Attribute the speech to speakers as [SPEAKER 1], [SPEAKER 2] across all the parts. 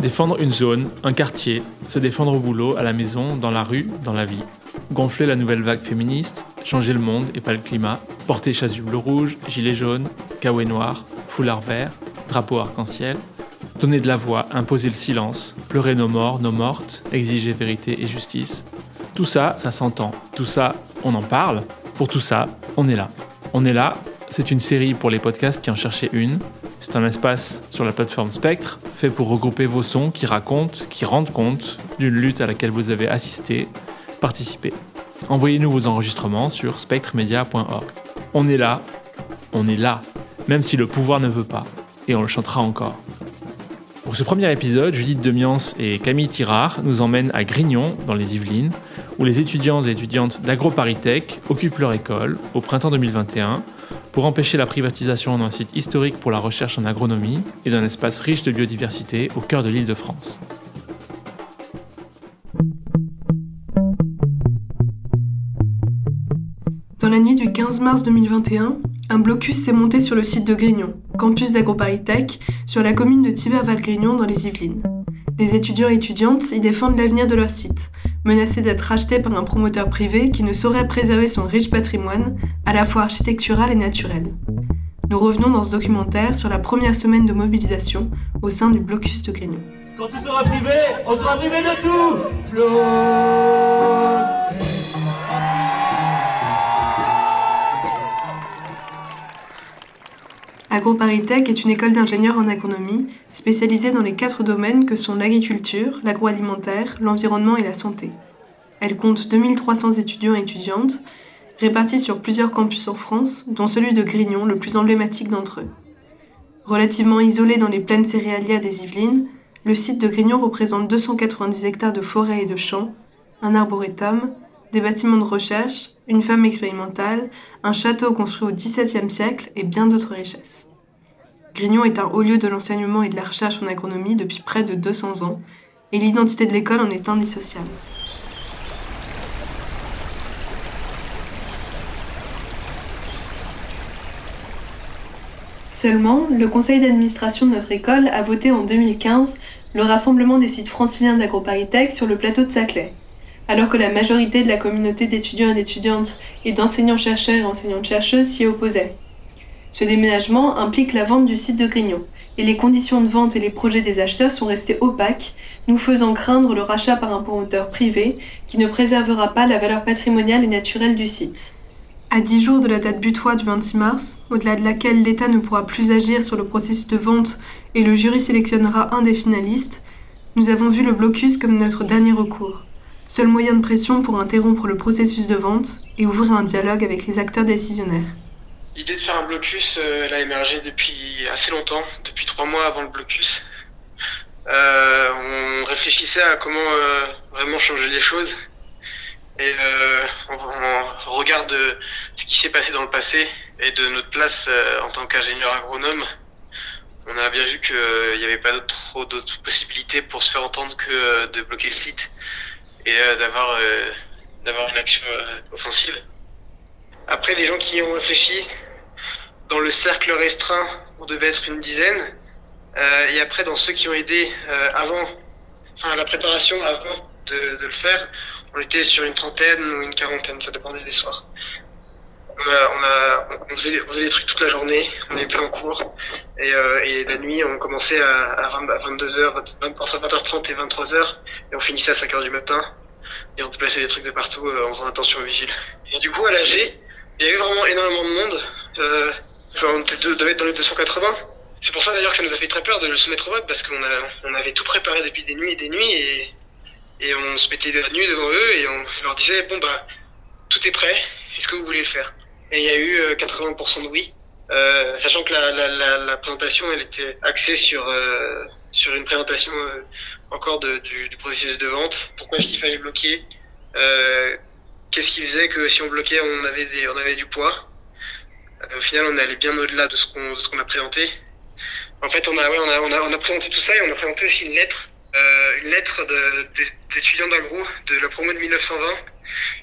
[SPEAKER 1] Défendre une zone, un quartier, se défendre au boulot, à la maison, dans la rue, dans la vie. Gonfler la nouvelle vague féministe, changer le monde et pas le climat, porter chasse bleu-rouge, gilet jaune, kawaii noir, foulard vert, drapeau arc-en-ciel, donner de la voix, imposer le silence, pleurer nos morts, nos mortes, exiger vérité et justice. Tout ça, ça s'entend. Tout ça, on en parle. Pour tout ça, on est là. On est là, c'est une série pour les podcasts qui en cherchaient une. C'est un espace sur la plateforme Spectre, fait pour regrouper vos sons qui racontent, qui rendent compte d'une lutte à laquelle vous avez assisté, participé. Envoyez-nous vos enregistrements sur spectremedia.org. On est là, on est là, même si le pouvoir ne veut pas, et on le chantera encore. Pour ce premier épisode, Judith Demiance et Camille Tirard nous emmènent à Grignon, dans les Yvelines, où les étudiants et étudiantes d'AgroParisTech occupent leur école au printemps 2021 pour empêcher la privatisation d'un site historique pour la recherche en agronomie et d'un espace riche de biodiversité au cœur de l'île de France.
[SPEAKER 2] Dans la nuit du 15 mars 2021, un blocus s'est monté sur le site de Grignon, campus d'AgroParisTech, sur la commune de Tiver-Val-Grignon dans les Yvelines. Les étudiants et étudiantes y défendent l'avenir de leur site, menacé d'être racheté par un promoteur privé qui ne saurait préserver son riche patrimoine, à la fois architectural et naturel. Nous revenons dans ce documentaire sur la première semaine de mobilisation au sein du blocus de Grignon.
[SPEAKER 3] Quand tout sera privé, on sera privé de tout Flo
[SPEAKER 2] AgroParisTech est une école d'ingénieurs en agronomie spécialisée dans les quatre domaines que sont l'agriculture, l'agroalimentaire, l'environnement et la santé. Elle compte 2300 étudiants et étudiantes répartis sur plusieurs campus en France, dont celui de Grignon, le plus emblématique d'entre eux. Relativement isolé dans les plaines céréalières des Yvelines, le site de Grignon représente 290 hectares de forêt et de champs, un arboretum, des bâtiments de recherche, une femme expérimentale, un château construit au XVIIe siècle et bien d'autres richesses. Grignon est un haut lieu de l'enseignement et de la recherche en agronomie depuis près de 200 ans, et l'identité de l'école en est indissociable. Seulement, le conseil d'administration de notre école a voté en 2015 le rassemblement des sites franciliens d'AgroParisTech sur le plateau de Saclay, alors que la majorité de la communauté d'étudiants et d'étudiantes et d'enseignants-chercheurs et enseignantes-chercheuses s'y opposait. Ce déménagement implique la vente du site de Grignon, et les conditions de vente et les projets des acheteurs sont restés opaques, nous faisant craindre le rachat par un promoteur privé qui ne préservera pas la valeur patrimoniale et naturelle du site. À dix jours de la date butoir du 26 mars, au-delà de laquelle l'État ne pourra plus agir sur le processus de vente et le jury sélectionnera un des finalistes, nous avons vu le blocus comme notre dernier recours seul moyen de pression pour interrompre le processus de vente et ouvrir un dialogue avec les acteurs décisionnaires.
[SPEAKER 4] L'idée de faire un blocus, euh, elle a émergé depuis assez longtemps, depuis trois mois avant le blocus. Euh, on réfléchissait à comment euh, vraiment changer les choses. Et on, regarde ce qui s'est passé dans le passé et de notre place en tant qu'ingénieur agronome, on a bien vu qu'il n'y avait pas trop d'autres possibilités pour se faire entendre que de bloquer le site et euh, d'avoir euh, d'avoir une action euh, offensive. Après, les gens qui ont réfléchi, dans le cercle restreint, on devait être une dizaine. et après, dans ceux qui ont aidé avant, enfin la préparation avant de, le faire, on était sur une trentaine ou une quarantaine, ça dépendait des soirs. On, faisait, des trucs toute la journée, on était en cours, et, et la nuit, on commençait à, à, 22h, entre 20h30 et 23h, et on finissait à 5h du matin et on déplaçait des trucs de partout euh, en faisant attention aux vigiles. Et du coup, à l'AG, il y avait vraiment énormément de monde. Euh, on devait être dans les 280. C'est pour ça d'ailleurs que ça nous a fait très peur de le soumettre au vote parce qu'on on avait tout préparé depuis des nuits et des nuits et, et on se mettait de la nuit devant eux et on leur disait bon bah tout est prêt, est-ce que vous voulez le faire? Et il y a eu 80% euh, de oui, euh, sachant que la, la, la, la, présentation elle était axée sur euh, sur une présentation euh, encore de, du, du, processus de vente. Pourquoi est-ce qu'il fallait bloquer? Euh, Qu'est-ce qui faisait que si on bloquait, on avait, des, on avait du poids? Euh, Au final, on est allé bien au-delà de ce qu'on qu'on a présenté. En fait, on a, ouais, on, a, on, a, on a présenté tout ça et on a présenté aussi une lettre une lettre d'étudiants d'agro de la promo de 1920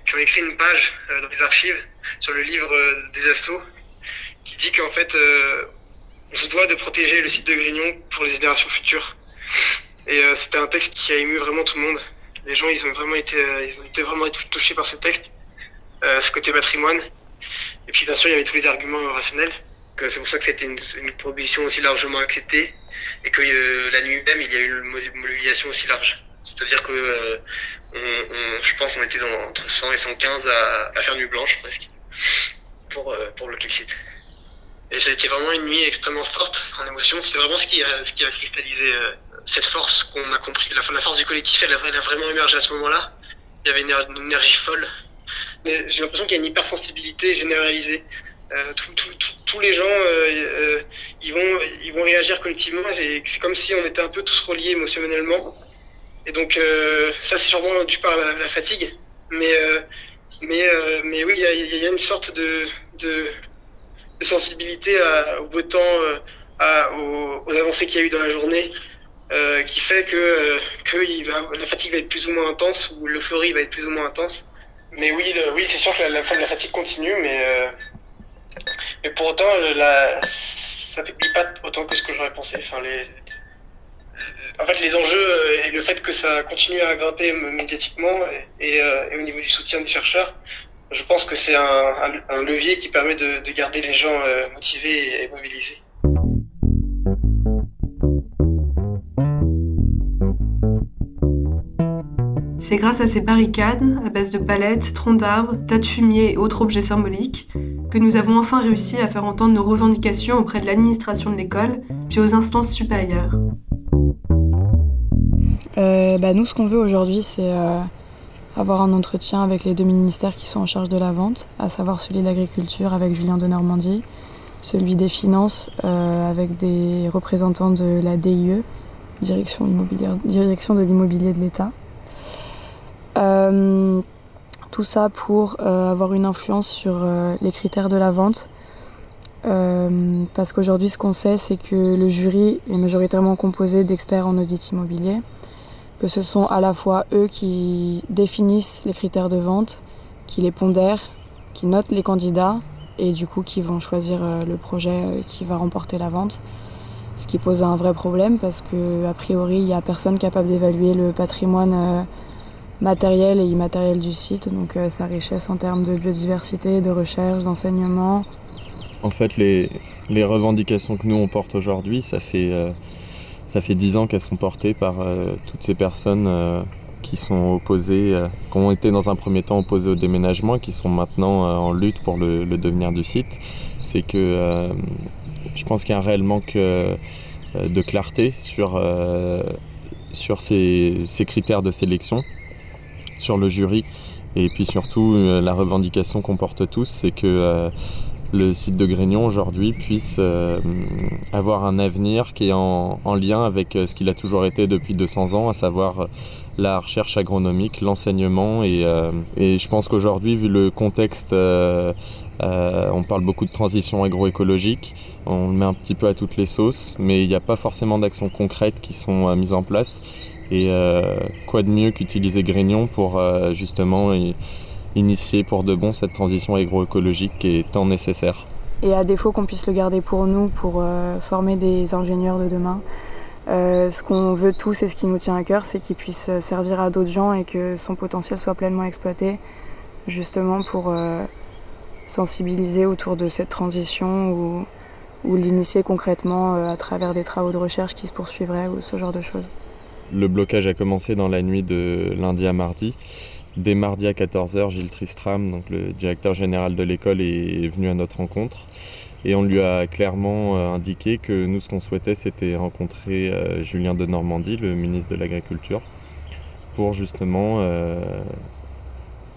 [SPEAKER 4] qui ont écrit une page dans les archives sur le livre des assauts qui dit qu'en fait on se doit de protéger le site de Grignon pour les générations futures. Et c'était un texte qui a ému vraiment tout le monde. Les gens, ils ont vraiment été, ils ont été vraiment touchés par ce texte, ce côté patrimoine. Et puis bien sûr, il y avait tous les arguments rationnels. C'est pour ça que c'était une, proposition aussi largement acceptée et que euh, la nuit même, il y a eu une mobilisation aussi large. C'est-à-dire que euh, je pense qu'on était entre 100 et 115 à, faire nuit blanche presque pour, euh, pour le site. Et c'était vraiment une nuit extrêmement forte en émotion. C'est vraiment ce qui a, ce qui a cristallisé cette force qu'on a compris. La, force du collectif, elle a, vraiment émergé à ce moment-là. Il y avait une énergie folle j'ai l'impression qu'il y a une hypersensibilité généralisée. Euh, tous les gens, euh, euh, ils, vont, ils vont réagir collectivement. C'est comme si on était un peu tous reliés émotionnellement. Et donc, ça, c'est sûrement dû par la, fatigue. Mais, mais, mais oui, il y, a, une sorte de, de, sensibilité au beau temps, aux, avancées qu'il y a eu dans la journée. qui fait que, que la fatigue va être plus ou moins intense ou l'euphorie va être plus ou moins intense. Mais oui, oui c'est sûr que la, la, fatigue continue, mais, euh, mais pour autant, la, ça ne pas autant que ce que j'aurais pensé. Enfin, les, en fait, les enjeux euh, et le fait que ça continue à grimper médiatiquement et, euh, et au niveau du soutien des chercheurs, je pense que c'est un, levier qui permet de, de garder les gens motivés et mobilisés.
[SPEAKER 2] C'est grâce à ces barricades, à base de palettes, troncs d'arbres, tas de fumier et autres objets symboliques, que nous avons enfin réussi à faire entendre nos revendications auprès de l'administration de l'école, puis aux instances supérieures.
[SPEAKER 5] Euh, bah nous, ce qu'on veut aujourd'hui, c'est euh, avoir un entretien avec les deux ministères qui sont en charge de la vente, à savoir celui de l'agriculture avec Julien de Normandie, celui des finances euh, avec des représentants de la DIE, Direction, de l'immobilier de l'État. Tout ça pour avoir une influence sur les critères de la vente. parce qu'aujourd'hui, ce qu'on sait, c'est que le jury est majoritairement composé d'experts en audit immobilier, que ce sont à la fois eux qui définissent les critères de vente, qui les pondèrent, qui notent les candidats et du coup qui vont choisir le projet qui va remporter la vente. Ce qui pose un vrai problème parce qu'a priori, il n'y a personne capable d'évaluer le patrimoine matériel et immatériel du site, donc euh, sa richesse en termes de biodiversité, de recherche, d'enseignement.
[SPEAKER 6] En fait, les, revendications que nous on porte aujourd'hui, ça fait euh, ça fait dix ans qu'elles sont portées par euh, toutes ces personnes qui sont opposées, qui ont été dans un premier temps opposées au déménagement, qui sont maintenant en lutte pour le, devenir du site. C'est que je pense qu'il y a un réel manque de clarté sur, sur ces, ces critères de sélection sur le jury. Et puis surtout, euh, la revendication qu'on porte tous, c'est que euh, le site de Grignon aujourd'hui puisse euh, avoir un avenir qui est en, lien avec ce qu'il a toujours été depuis 200 ans, à savoir la recherche agronomique, l'enseignement. Et, je pense qu'aujourd'hui, vu le contexte, on parle beaucoup de transition agroécologique, on le met un petit peu à toutes les sauces, mais il n'y a pas forcément d'actions concrètes qui sont mises en place. Et euh, quoi de mieux qu'utiliser Grignon pour euh, justement initier pour de bon cette transition agroécologique qui est tant nécessaire.
[SPEAKER 5] Et à défaut qu'on puisse le garder pour nous, pour euh, former des ingénieurs de demain, ce qu'on veut tous et ce qui nous tient à cœur, c'est qu'il puisse servir à d'autres gens et que son potentiel soit pleinement exploité, justement pour sensibiliser autour de cette transition ou, ou l'initier concrètement à travers des travaux de recherche qui se poursuivraient ou ce genre de choses.
[SPEAKER 6] Le blocage a commencé dans la nuit de lundi à mardi. Dès mardi à 14h, Gilles Tristram, le directeur général de l'école, est venu à notre rencontre. Et on lui a clairement euh, indiqué que nous, ce qu'on souhaitait, c'était rencontrer euh, Julien de Normandie, le ministre de l'Agriculture, pour justement euh,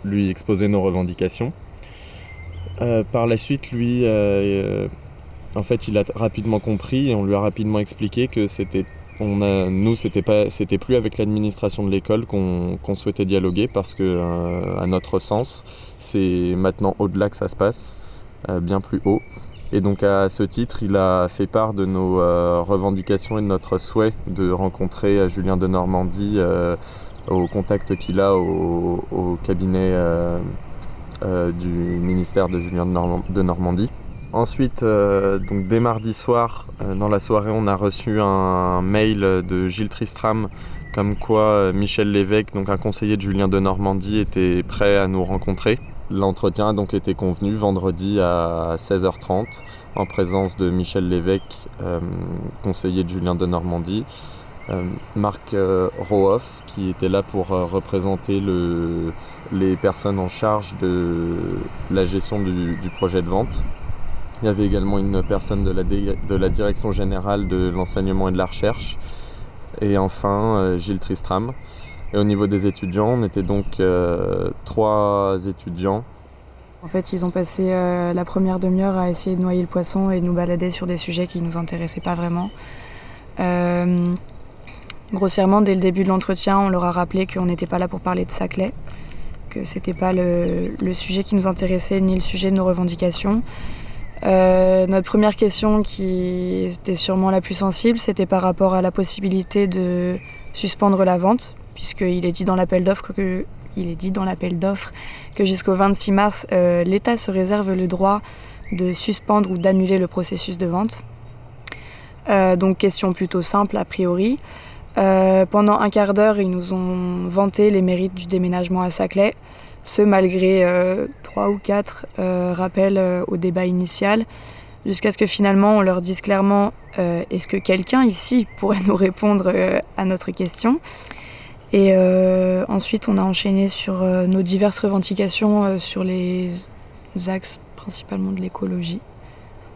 [SPEAKER 6] lui exposer nos revendications. par la suite, lui, en fait, il a rapidement compris et on lui a rapidement expliqué que c'était nous, c'était pas, plus avec l'administration de l'école qu'on, souhaitait dialoguer parce que, euh, à notre sens, c'est maintenant au-delà que ça se passe, euh, bien plus haut. Et donc à ce titre, il a fait part de nos revendications et de notre souhait de rencontrer Julien de Normandie au contact qu'il a au, cabinet du ministère de Julien de Normandie. Ensuite, euh, donc dès mardi soir, euh, dans la soirée, on a reçu un mail de Gilles Tristram comme quoi euh, Michel Lévesque, donc un conseiller de Julien de Normandie, était prêt à nous rencontrer. L'entretien a donc été convenu vendredi à 16h30 en présence de Michel Lévesque, conseiller de Julien de Normandie, Marc Rohoff qui était là pour représenter les personnes en charge de la gestion du projet de vente il y avait également une personne de la, direction générale de l'enseignement et de la recherche. Et enfin, euh, Gilles Tristram. Et au niveau des étudiants, on était donc euh, trois étudiants.
[SPEAKER 5] En fait, ils ont passé euh, la première demi-heure à essayer de noyer le poisson et de nous balader sur des sujets qui ne nous intéressaient pas vraiment. grossièrement, dès le début de l'entretien, on leur a rappelé qu'on n'était pas là pour parler de Saclay, que c'était pas le, sujet qui nous intéressait ni le sujet de nos revendications, euh, notre première question, qui était sûrement la plus sensible, c'était par rapport à la possibilité de suspendre la vente, puisqu'il est dit dans l'appel d'offres que il est dit dans l'appel d'offres que jusqu'au 26 mars, euh, l'État se réserve le droit de suspendre ou d'annuler le processus de vente. Euh, donc question plutôt simple a priori. pendant un quart d'heure, ils nous ont vanté les mérites du déménagement à Saclay ce malgré euh, trois ou quatre euh, rappels euh, au débat initial, jusqu'à ce que finalement on leur dise clairement est-ce que quelqu'un ici pourrait nous répondre à notre question Et ensuite on a enchaîné sur nos diverses revendications sur les axes principalement de l'écologie.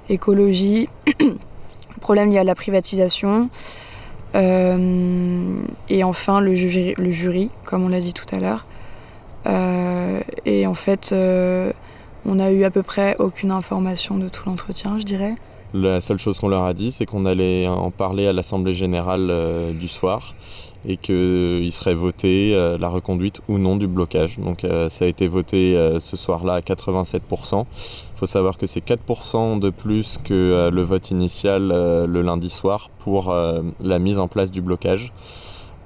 [SPEAKER 5] Écologie, problème lié à la privatisation, et enfin le jury, comme on l'a dit tout à l'heure. Euh, et en fait, euh, on n'a eu à peu près aucune information de tout l'entretien, je dirais.
[SPEAKER 6] La seule chose qu'on leur a dit, c'est qu'on allait en parler à l'Assemblée générale euh, du soir et qu'il serait voté la reconduite ou non du blocage. Donc ça a été voté ce soir-là à 87%. Il faut savoir que c'est 4% de plus que le vote initial le lundi soir pour la mise en place du blocage.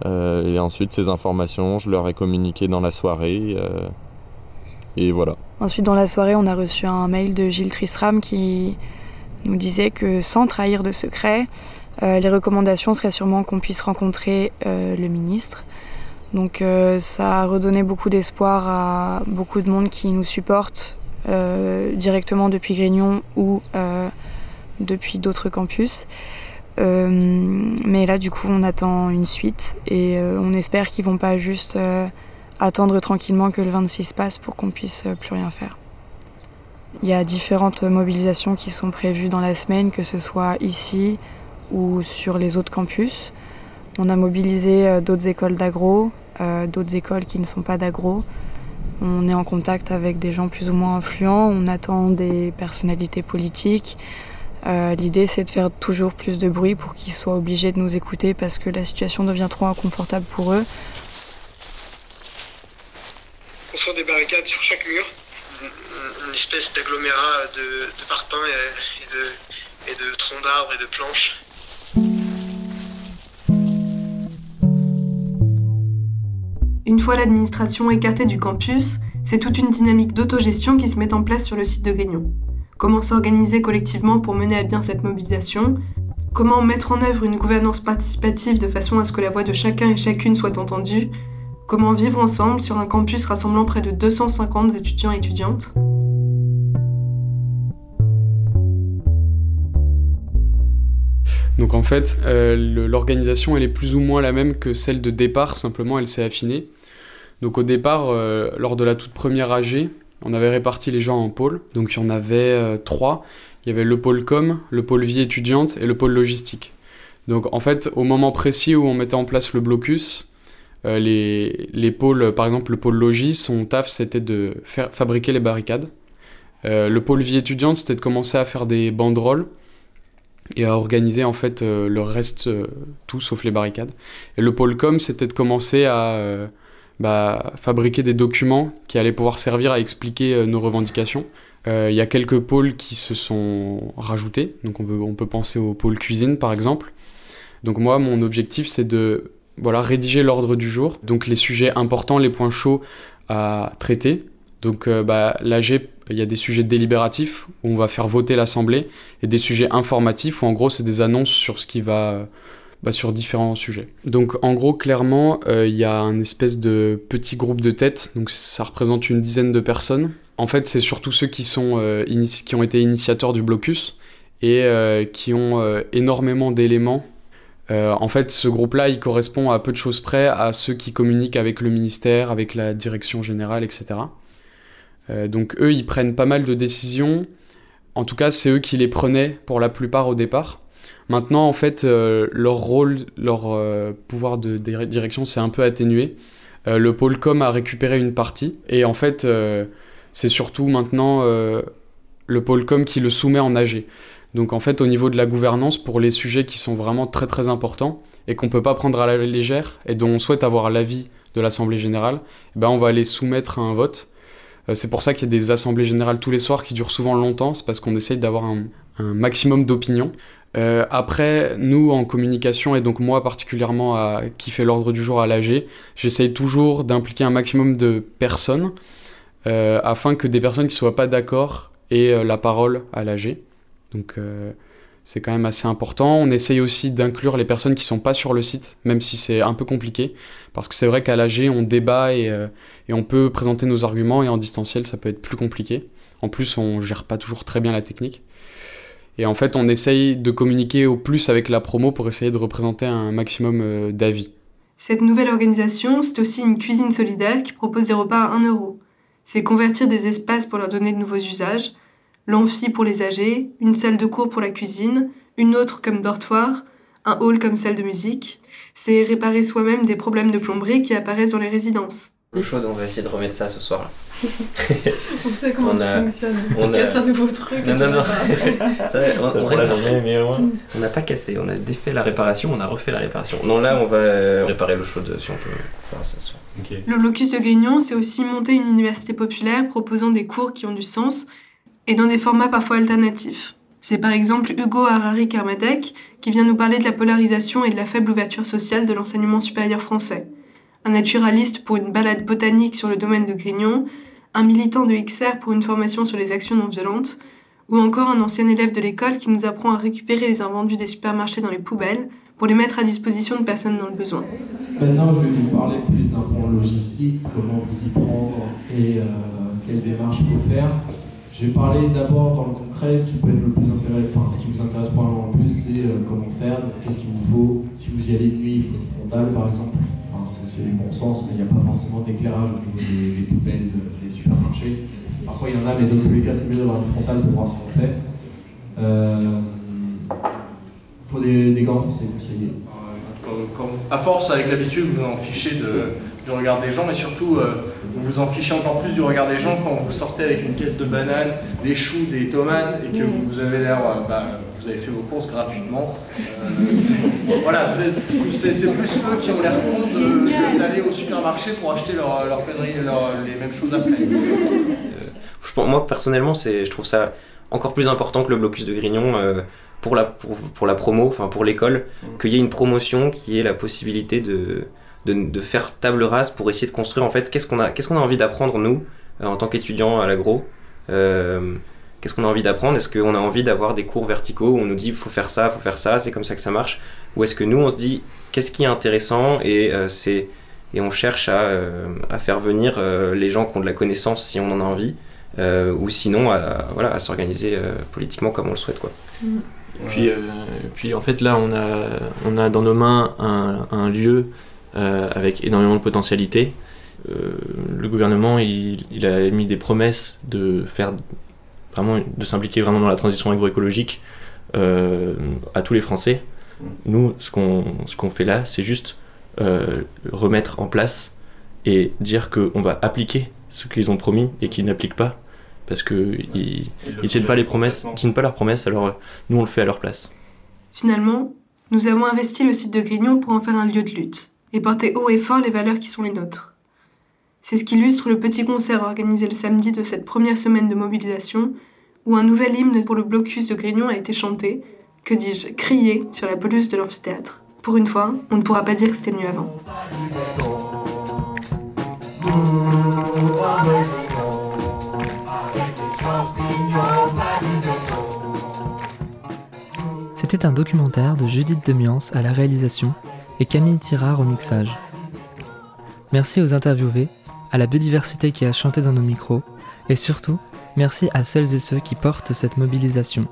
[SPEAKER 6] Euh, et ensuite, ces informations, je leur ai communiqué dans la soirée. Euh, et voilà.
[SPEAKER 5] Ensuite, dans la soirée, on a reçu un mail de Gilles Tristram qui nous disait que sans trahir de secret, euh, les recommandations seraient sûrement qu'on puisse rencontrer le ministre. Donc ça a redonné beaucoup d'espoir à beaucoup de monde qui nous supporte directement depuis Grignon ou depuis d'autres campus. Euh, mais là, du coup, on attend une suite et euh, on espère qu'ils vont pas juste euh, attendre tranquillement que le 26 passe pour qu'on puisse plus rien faire. Il y a différentes mobilisations qui sont prévues dans la semaine, que ce soit ici ou sur les autres campus. On a mobilisé d'autres écoles d'agro, d'autres écoles qui ne sont pas d'agro. On est en contact avec des gens plus ou moins influents, on attend des personnalités politiques, euh, l'idée, c'est de faire toujours plus de bruit pour qu'ils soient obligés de nous écouter parce que la situation devient trop inconfortable pour eux.
[SPEAKER 4] Construire des barricades sur chaque mur, une espèce d'agglomérat de, de parpaings et, et de, troncs d'arbres et de planches.
[SPEAKER 2] Une fois l'administration écartée du campus, c'est toute une dynamique d'autogestion qui se met en place sur le site de Grignon comment s'organiser collectivement pour mener à bien cette mobilisation, comment mettre en œuvre une gouvernance participative de façon à ce que la voix de chacun et chacune soit entendue, comment vivre ensemble sur un campus rassemblant près de 250 étudiants et étudiantes.
[SPEAKER 7] Donc en fait, euh, l'organisation elle est plus ou moins la même que celle de départ, simplement elle s'est affinée. Donc au départ, euh, lors de la toute première AG, on avait réparti les gens en pôles. Donc il y en avait euh, trois. Il y avait le pôle com, le pôle vie étudiante et le pôle logistique. Donc en fait, au moment précis où on mettait en place le blocus, euh, les, pôles, par exemple le pôle logis, son taf c'était de fabriquer les barricades. Euh, le pôle vie étudiante c'était de commencer à faire des banderoles et à organiser en fait le reste, tout sauf les barricades. Et le pôle com c'était de commencer à bah, fabriquer des documents qui allaient pouvoir servir à expliquer euh, nos revendications, Il y a quelques pôles qui se sont rajoutés. Donc on peut, on peut penser au pôle cuisine par exemple. Donc moi, mon objectif, c'est de voilà, rédiger l'ordre du jour. Donc les sujets importants, les points chauds à traiter. Donc euh, bah, l'AG, il y a des sujets délibératifs où on va faire voter l'Assemblée et des sujets informatifs où en gros c'est des annonces sur ce qui va bah, sur différents sujets. Donc en gros clairement euh, il y a un espèce de petit groupe de tête, donc ça représente une dizaine de personnes. En fait c'est surtout ceux qui, sont, euh, qui ont été initiateurs du blocus et qui ont énormément d'éléments euh, en fait, ce groupe-là, il correspond à peu de choses près à ceux qui communiquent avec le ministère, avec la direction générale, etc. Euh, donc eux, ils prennent pas mal de décisions. En tout cas, c'est eux qui les prenaient pour la plupart au départ. Maintenant, en fait, euh, leur rôle, leur pouvoir de, direction s'est un peu atténué. le pôle com a récupéré une partie. Et en fait, c'est surtout maintenant le pôle com qui le soumet en AG. Donc en fait, au niveau de la gouvernance, pour les sujets qui sont vraiment très très importants et qu'on ne peut pas prendre à la légère et dont on souhaite avoir l'avis de l'Assemblée générale, eh ben on va les soumettre à un vote. Euh, c'est pour ça qu'il y a des assemblées générales tous les soirs qui durent souvent longtemps, c'est parce qu'on essaye d'avoir un, maximum d'opinions. Euh, après, nous en communication, et donc moi particulièrement à, qui fait l'ordre du jour à l'AG, j'essaye toujours d'impliquer un maximum de personnes euh, afin que des personnes qui ne soient pas d'accord aient la parole à l'AG. Donc euh, c'est quand même assez important. On essaye aussi d'inclure les personnes qui ne sont pas sur le site, même si c'est un peu compliqué, parce que c'est vrai qu'à l'AG, on débat euh, et, on peut présenter nos arguments, et en distanciel, ça peut être plus compliqué. En plus, on gère pas toujours très bien la technique. Et en fait, on essaye de communiquer au plus avec la promo pour essayer de représenter un maximum euh, d'avis.
[SPEAKER 2] Cette nouvelle organisation, c'est aussi une cuisine solidaire qui propose des repas à 1 euro. C'est convertir des espaces pour leur donner de nouveaux usages, l'amphi pour les âgés, une salle de cours pour la cuisine, une autre comme dortoir, un hall comme salle de musique. C'est réparer soi-même des problèmes de plomberie qui apparaissent dans les résidences.
[SPEAKER 8] On va essayer de remettre ça ce soir.
[SPEAKER 2] Là. on sait comment on tu fonctionnes. On a... un nouveau truc.
[SPEAKER 8] Non, non, non. ça, on, on n'a pas cassé, on a défait la réparation, on a refait la réparation. Non, là, on va euh, réparer l'eau chaude si on peut faire ça ce soir.
[SPEAKER 2] Le blocus de Grignon, c'est aussi monter une université populaire proposant des cours qui ont du sens et dans des formats parfois alternatifs. C'est par exemple Hugo Harari Kermadec qui vient nous parler de la polarisation et de la faible ouverture sociale de l'enseignement supérieur français. Un naturaliste pour une balade botanique sur le domaine de Grignon, un militant de XR pour une formation sur les actions non violentes, ou encore un ancien élève de l'école qui nous apprend à récupérer les invendus des supermarchés dans les poubelles pour les mettre à disposition de personnes dans le besoin.
[SPEAKER 9] Maintenant, je vais vous parler plus d'un point logistique, comment vous y prendre et euh, quelle démarche faut faire. Je vais parler d'abord dans le concret, ce qui peut être le plus intéressant, enfin ce qui vous intéresse probablement le plus, c'est euh, comment faire, qu'est-ce qu'il vous faut. Si vous y allez de nuit, il faut une frontale par exemple. C'est du bon sens, mais il n'y a pas forcément d'éclairage au niveau des, poubelles des supermarchés. Parfois il y en a, mais dans tous les cas, c'est mieux d'avoir une frontale pour voir ce qu'on fait. Il euh, faut des, des gants, c'est conseillé.
[SPEAKER 10] à force, avec l'habitude, vous en fichez de du regard des gens, mais surtout euh, vous vous en fichez encore plus du regard des gens quand vous sortez avec une caisse de bananes, des choux, des tomates et que vous avez l'air, euh, bah, vous avez fait vos courses gratuitement. Euh, voilà, c'est plus eux qui ont l'air fous d'aller au supermarché pour acheter leur, leur les mêmes choses après.
[SPEAKER 8] moi personnellement, je trouve ça encore plus important que le blocus de Grignon. pour la, pour, pour la promo, enfin pour l'école, mmh. qu'il y ait une promotion qui ait la possibilité de, de, faire table rase pour essayer de construire en fait qu'est-ce qu'on a, qu'est-ce qu'on a envie d'apprendre nous euh, en tant qu'étudiants à l'agro. Euh, qu'est-ce qu'on a envie d'apprendre? Est-ce qu'on a envie d'avoir des cours verticaux où on nous dit il faut faire ça, il faut faire ça, c'est comme ça que ça marche? Ou est-ce que nous on se dit qu'est-ce qui est intéressant et, euh, c'est, et on cherche à, à faire venir les gens qui ont de la connaissance si on en a envie ou sinon à, voilà, à s'organiser politiquement comme on le souhaite. Quoi.
[SPEAKER 1] Mm. Puis, puis en fait là on a, on a dans nos mains un, un lieu euh, avec énormément de potentialité. Euh, le gouvernement, il, a mis des promesses de faire vraiment, de s'impliquer vraiment dans la transition agroécologique euh, à tous les Français. Nous, ce qu'on ce qu'on fait là, c'est juste remettre en place et dire qu'on va appliquer ce qu'ils ont promis et qu'ils n'appliquent pas parce qu'ils ne tiennent pas les promesses, tiennent pas leurs promesses, alors nous on le fait à leur place.
[SPEAKER 2] Finalement, nous avons investi le site de Grignon pour en faire un lieu de lutte et porter haut et fort les valeurs qui sont les nôtres. C'est ce qu'illustre le petit concert organisé le samedi de cette première semaine de mobilisation, où un nouvel hymne pour le blocus de Grignon a été chanté, que dis-je, crié sur la pelouse de l'amphithéâtre. Pour une fois, on ne pourra pas dire que c'était mieux avant.
[SPEAKER 11] C'était un documentaire de Judith Demiance à la réalisation et Camille Tirard au mixage. Merci aux interviewés, à la biodiversité qui a chanté dans nos micros, et surtout, merci à celles et ceux qui portent cette mobilisation.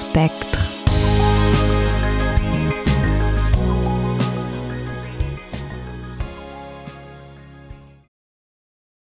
[SPEAKER 12] Spectre.